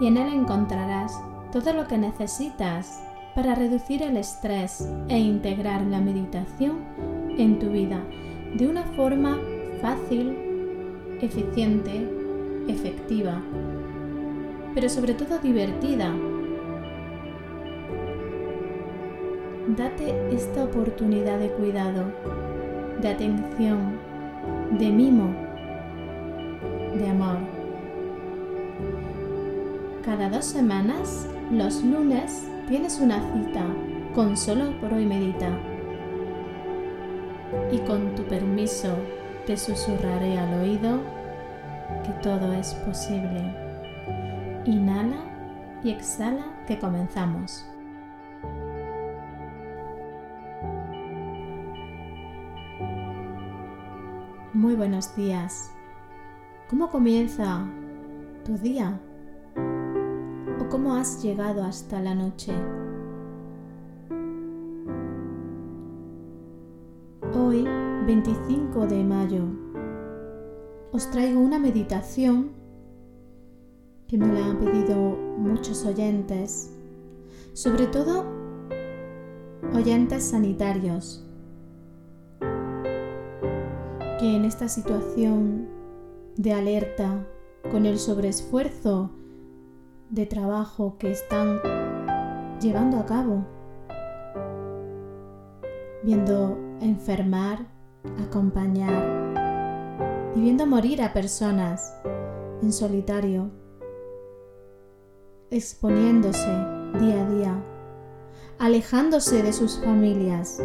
y en él encontrarás todo lo que necesitas para reducir el estrés e integrar la meditación en tu vida de una forma fácil, eficiente, efectiva, pero sobre todo divertida. Date esta oportunidad de cuidado, de atención, de mimo, de amor. Cada dos semanas, los lunes, tienes una cita con Solo por hoy Medita. Y con tu permiso te susurraré al oído que todo es posible. Inhala y exhala que comenzamos. Muy buenos días. ¿Cómo comienza tu día? Cómo has llegado hasta la noche. Hoy, 25 de mayo, os traigo una meditación que me la han pedido muchos oyentes, sobre todo oyentes sanitarios, que en esta situación de alerta, con el sobreesfuerzo de trabajo que están llevando a cabo, viendo enfermar, acompañar y viendo morir a personas en solitario, exponiéndose día a día, alejándose de sus familias.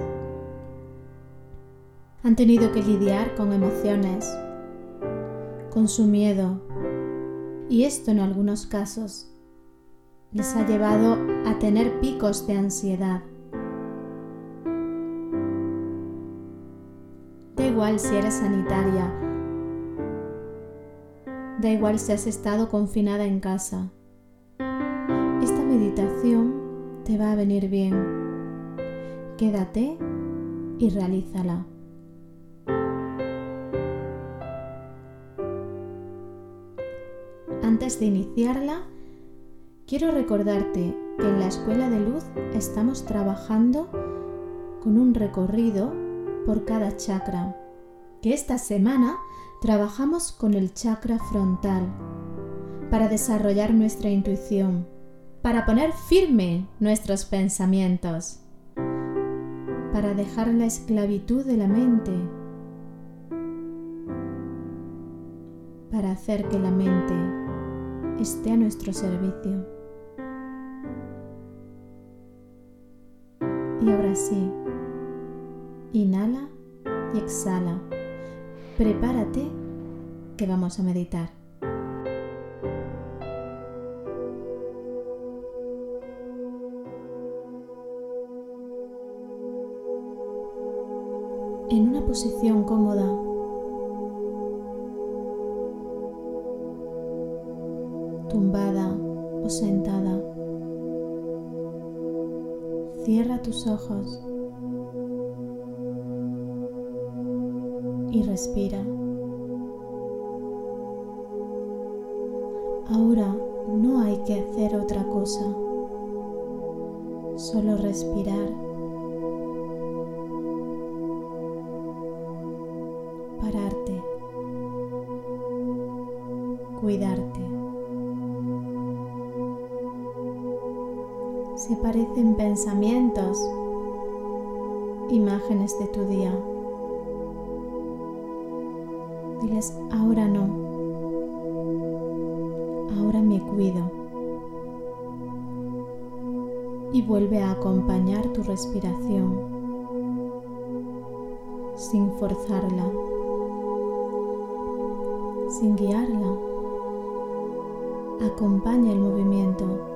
Han tenido que lidiar con emociones, con su miedo, y esto en algunos casos les ha llevado a tener picos de ansiedad. Da igual si eres sanitaria, da igual si has estado confinada en casa. Esta meditación te va a venir bien. Quédate y realízala. Antes de iniciarla, Quiero recordarte que en la Escuela de Luz estamos trabajando con un recorrido por cada chakra, que esta semana trabajamos con el chakra frontal para desarrollar nuestra intuición, para poner firme nuestros pensamientos, para dejar la esclavitud de la mente, para hacer que la mente esté a nuestro servicio. Y sí, inhala y exhala. Prepárate que vamos a meditar. En una posición cómoda, tumbada o sentada. Cierra tus ojos y respira. Ahora no hay que hacer otra cosa, solo respirar. Aparecen pensamientos, imágenes de tu día. Diles, ahora no, ahora me cuido. Y vuelve a acompañar tu respiración sin forzarla, sin guiarla, acompaña el movimiento.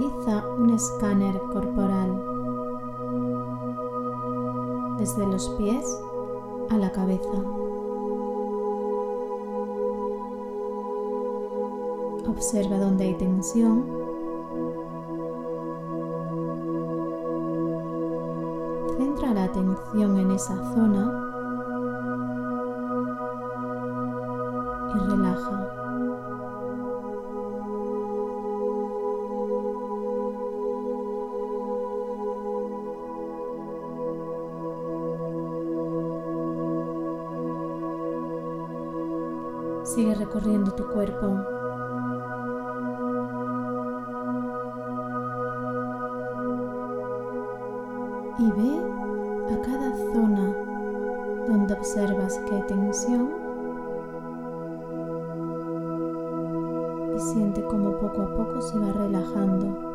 Realiza un escáner corporal desde los pies a la cabeza. Observa donde hay tensión. Centra la atención en esa zona y relaja. Cuerpo. Y ve a cada zona donde observas que hay tensión y siente como poco a poco se va relajando.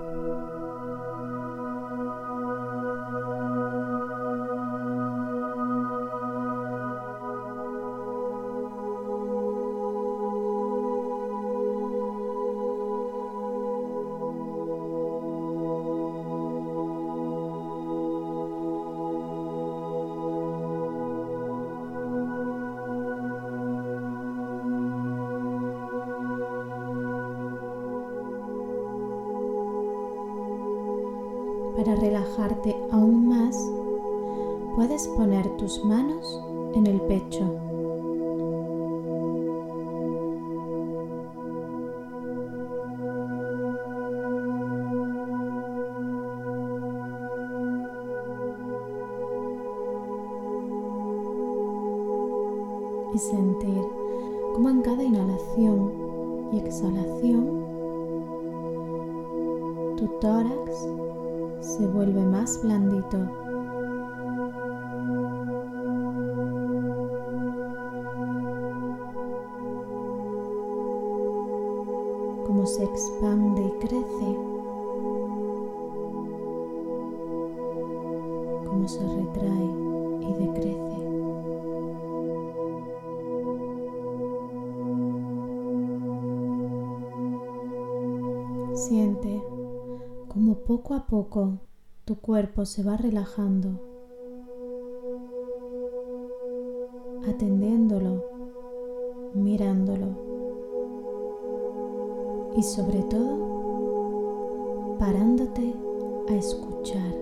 Para relajarte aún más, puedes poner tus manos en el pecho. Se expande y crece. Como se retrae y decrece. Siente como poco a poco tu cuerpo se va relajando, sobre todo parándote a escuchar.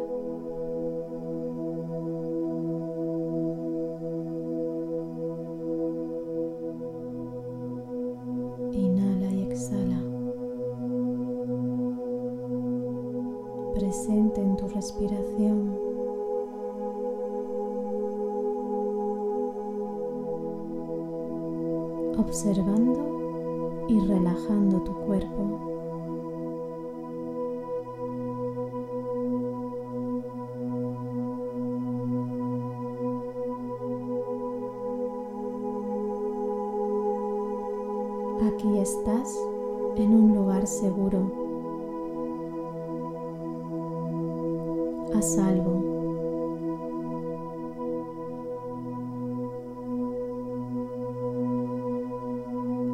A salvo.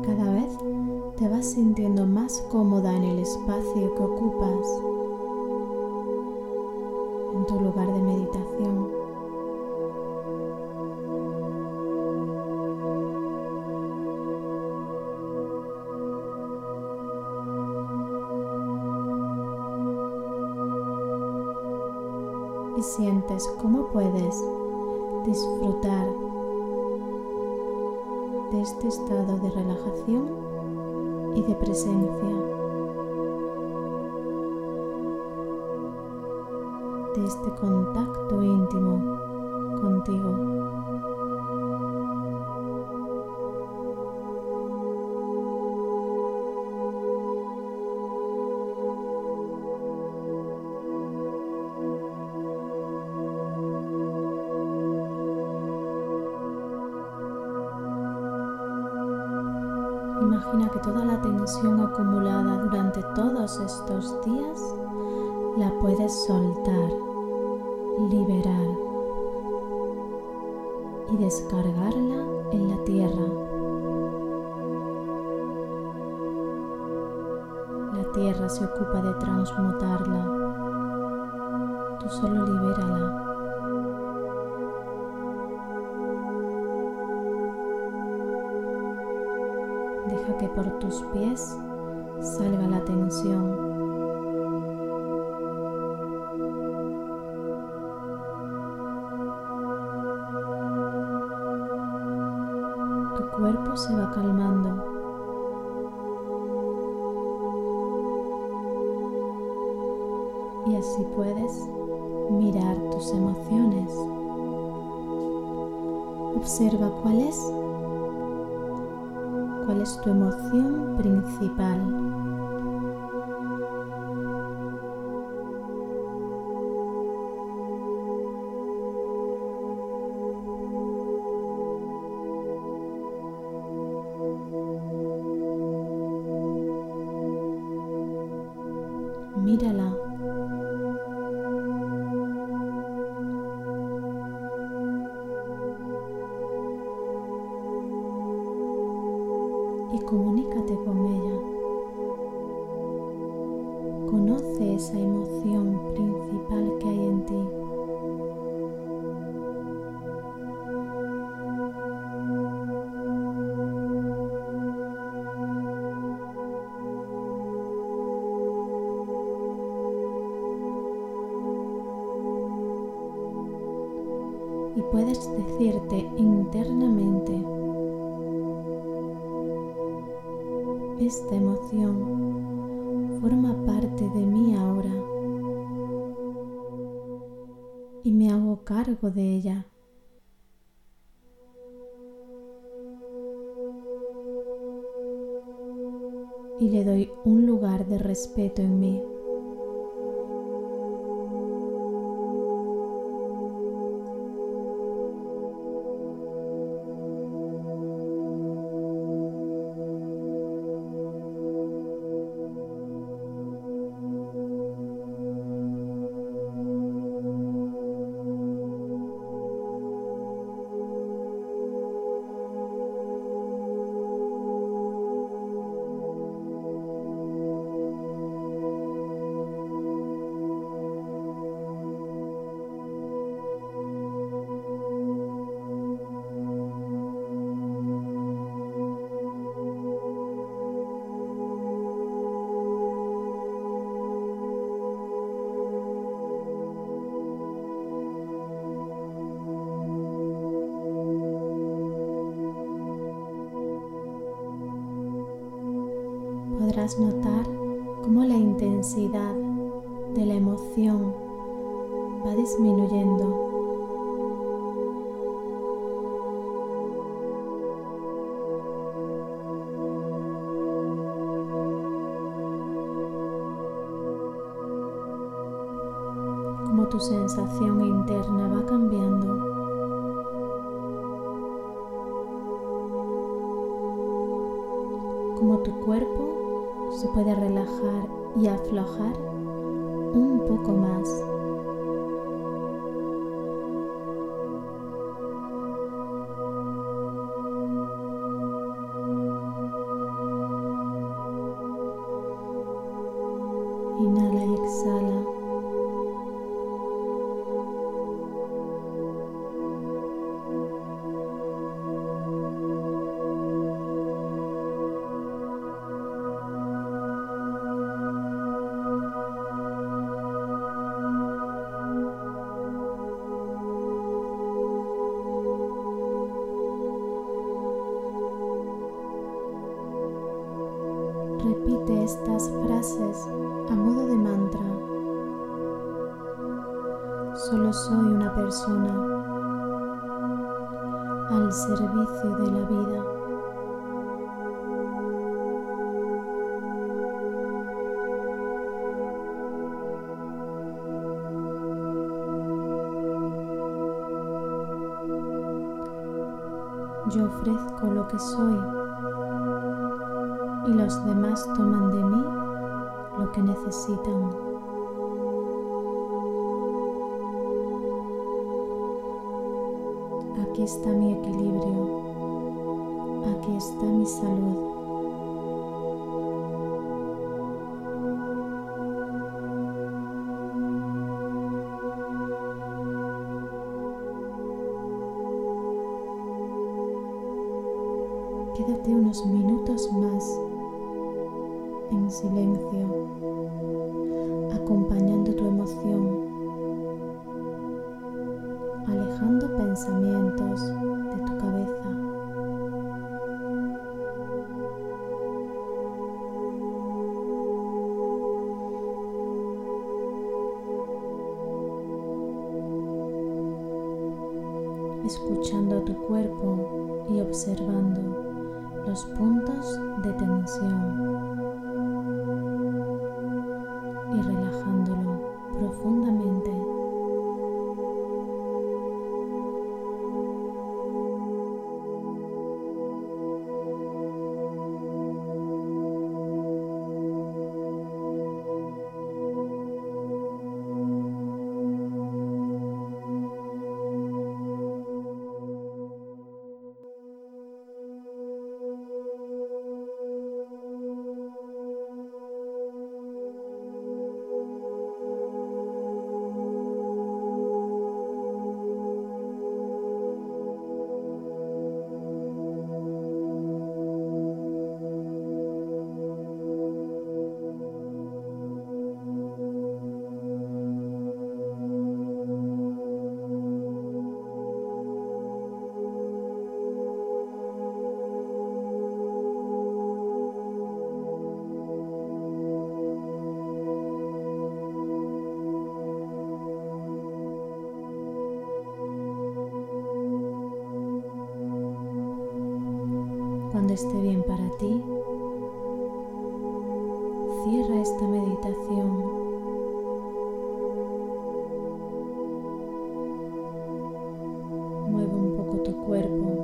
Cada vez te vas sintiendo más cómoda en el espacio que ocupas, cómo puedes disfrutar de este estado de relajación y de presencia, de este contacto íntimo contigo. Tensión acumulada durante todos estos días la puedes soltar, liberar y descargarla en la tierra. La tierra se ocupa de transmutarla. Tú solo libérala. Que por tus pies salga la tensión. cuerpo se va calmando. Y así puedes mirar tus emociones. Observa cuál es cuál es tu emoción principal. Conoce esa emoción principal que hay en ti. y puedes decirte internamente, esta emoción forma parte de cargo de ella. Y le doy un lugar de respeto en mí. Notar cómo la intensidad de la emoción va disminuyendo. Como tu sensación interna va cambiando. como tu cuerpo se puede relajar y aflojar un poco más. Repite estas frases a modo de mantra. Solo soy una persona al servicio de la vida. Yo ofrezco lo que soy y los demás toman de mí lo que necesitan. Aquí está mi equilibrio, aquí está mi salud. Escuchando tu cuerpo y observando los puntos de tensión. Cuando esté bien para ti, cierra esta meditación. Mueve un poco tu cuerpo,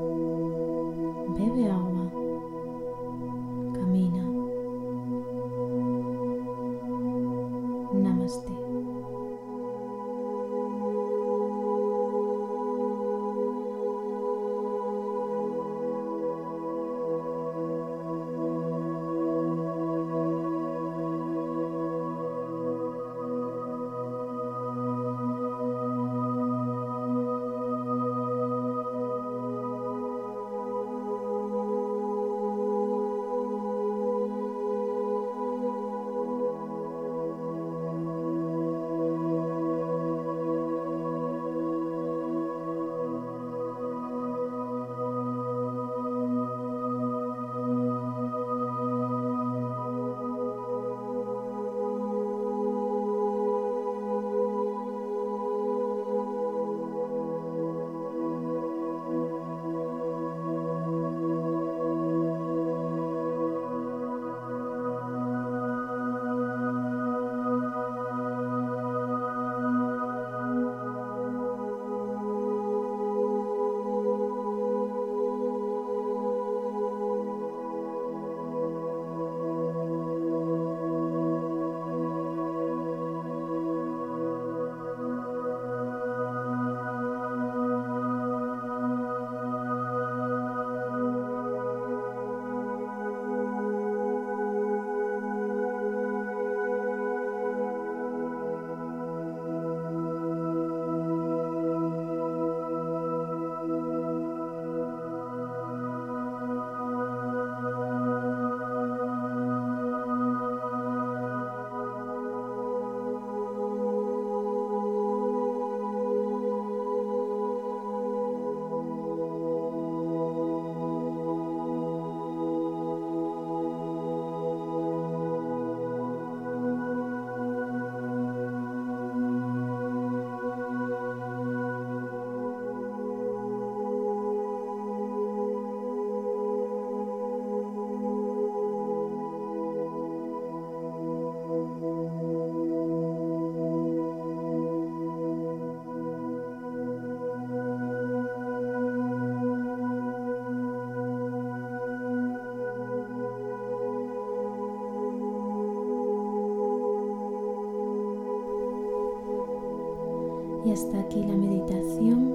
hasta aquí la meditación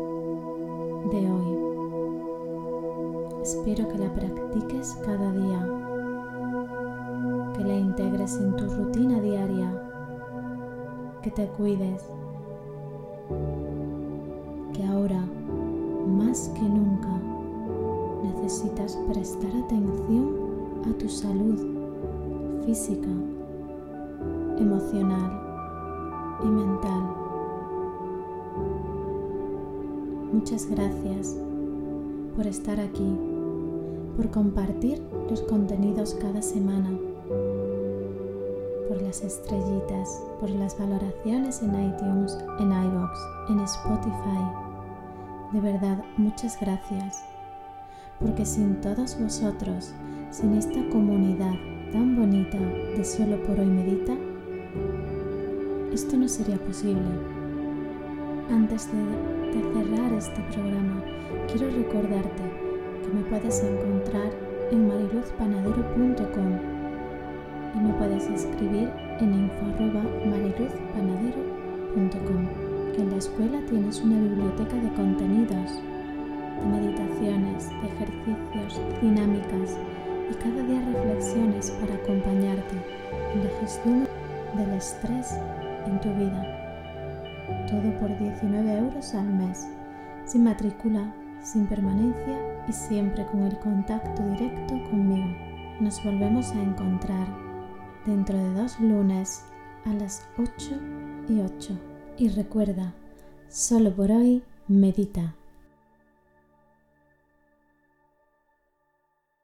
de hoy. Espero que la practiques cada día, que la integres en tu rutina diaria, que te cuides, que ahora más que nunca necesitas prestar atención a tu salud física, emocional y mental. Muchas gracias por estar aquí, por compartir los contenidos cada semana, por las estrellitas, por las valoraciones en iTunes, en iBox, en Spotify. De verdad, muchas gracias, porque sin todos vosotros, sin esta comunidad tan bonita de Solo por hoy Medita, esto no sería posible. Antes de, cerrar este programa, quiero recordarte que me puedes encontrar en mariluzpanadero.com y me puedes escribir en info.mariluzpanadero.com en la escuela tienes una biblioteca de contenidos, de meditaciones, de ejercicios, dinámicas y cada día reflexiones para acompañarte en la gestión del estrés en tu vida. Todo por 19 euros al mes, sin matrícula, sin permanencia y siempre con el contacto directo conmigo. Nos volvemos a encontrar dentro de dos lunes a las 8 y 8. Y recuerda, solo por hoy medita.